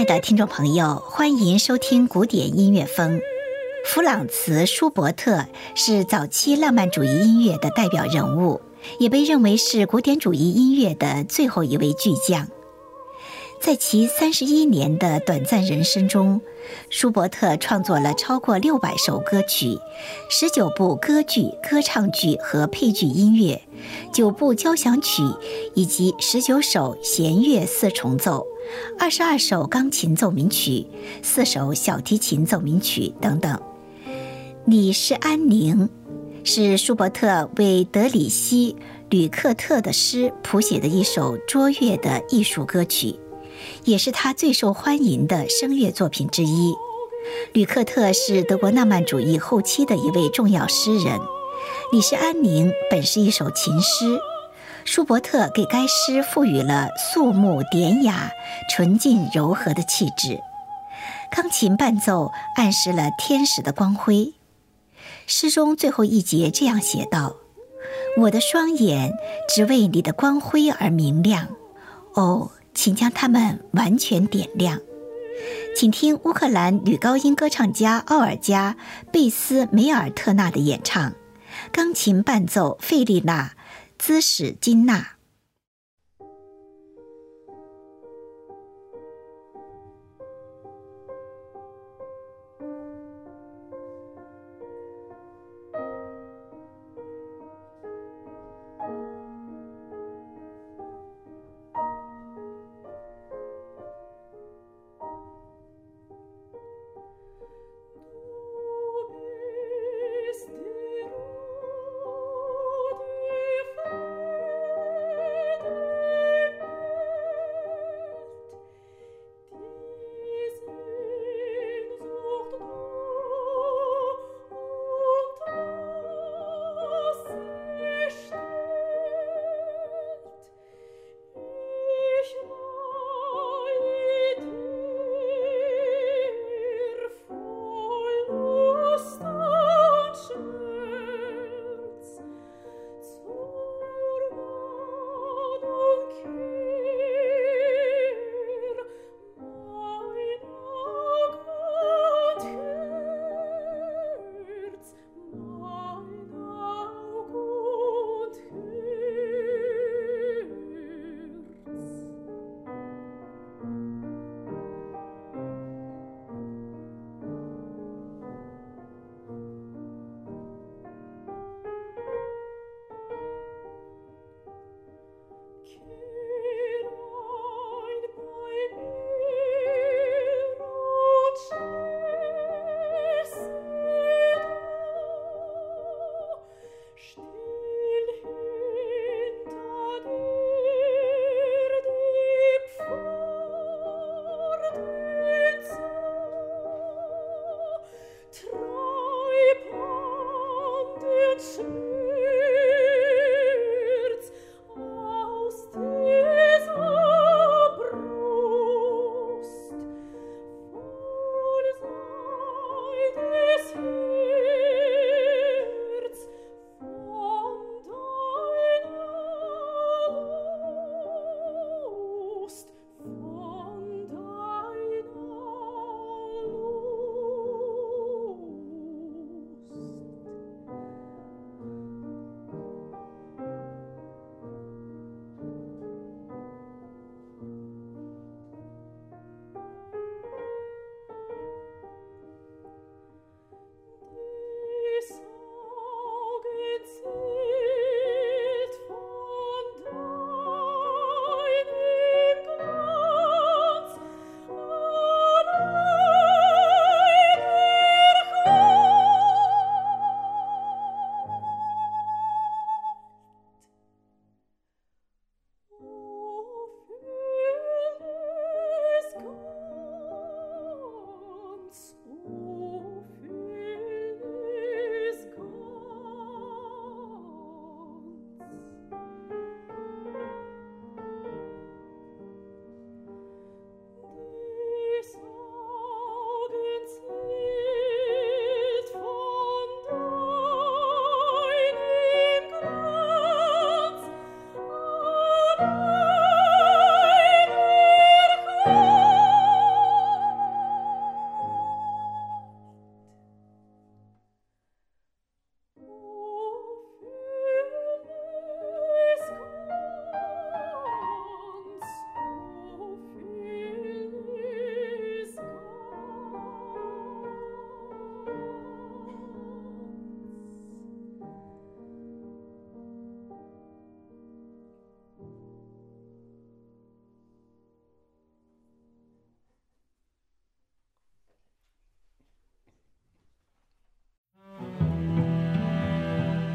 爱的听众朋友，欢迎收听古典音乐风。弗朗茨·舒伯特是早期浪漫主义音乐的代表人物，也被认为是古典主义音乐的最后一位巨匠。在其三十一年的短暂人生中，舒伯特创作了超过六百首歌曲，十九部歌剧、歌唱剧和配剧音乐，九部交响曲，以及十九首弦乐四重奏，二十二首钢琴奏鸣曲，四首小提琴奏鸣曲等等。你是安宁，是舒伯特为德里希·吕克特的诗谱写的一首卓越的艺术歌曲。也是他最受欢迎的声乐作品之一。吕克特是德国浪漫主义后期的一位重要诗人。《李氏安宁》本是一首情诗，舒伯特给该诗赋予了肃穆典雅、纯净柔和的气质。钢琴伴奏暗示了天使的光辉。诗中最后一节这样写道：“我的双眼只为你的光辉而明亮。”哦。请将它们完全点亮，请听乌克兰女高音歌唱家奥尔加·贝斯梅尔特纳的演唱，钢琴伴奏费利娜·兹史金娜。soon.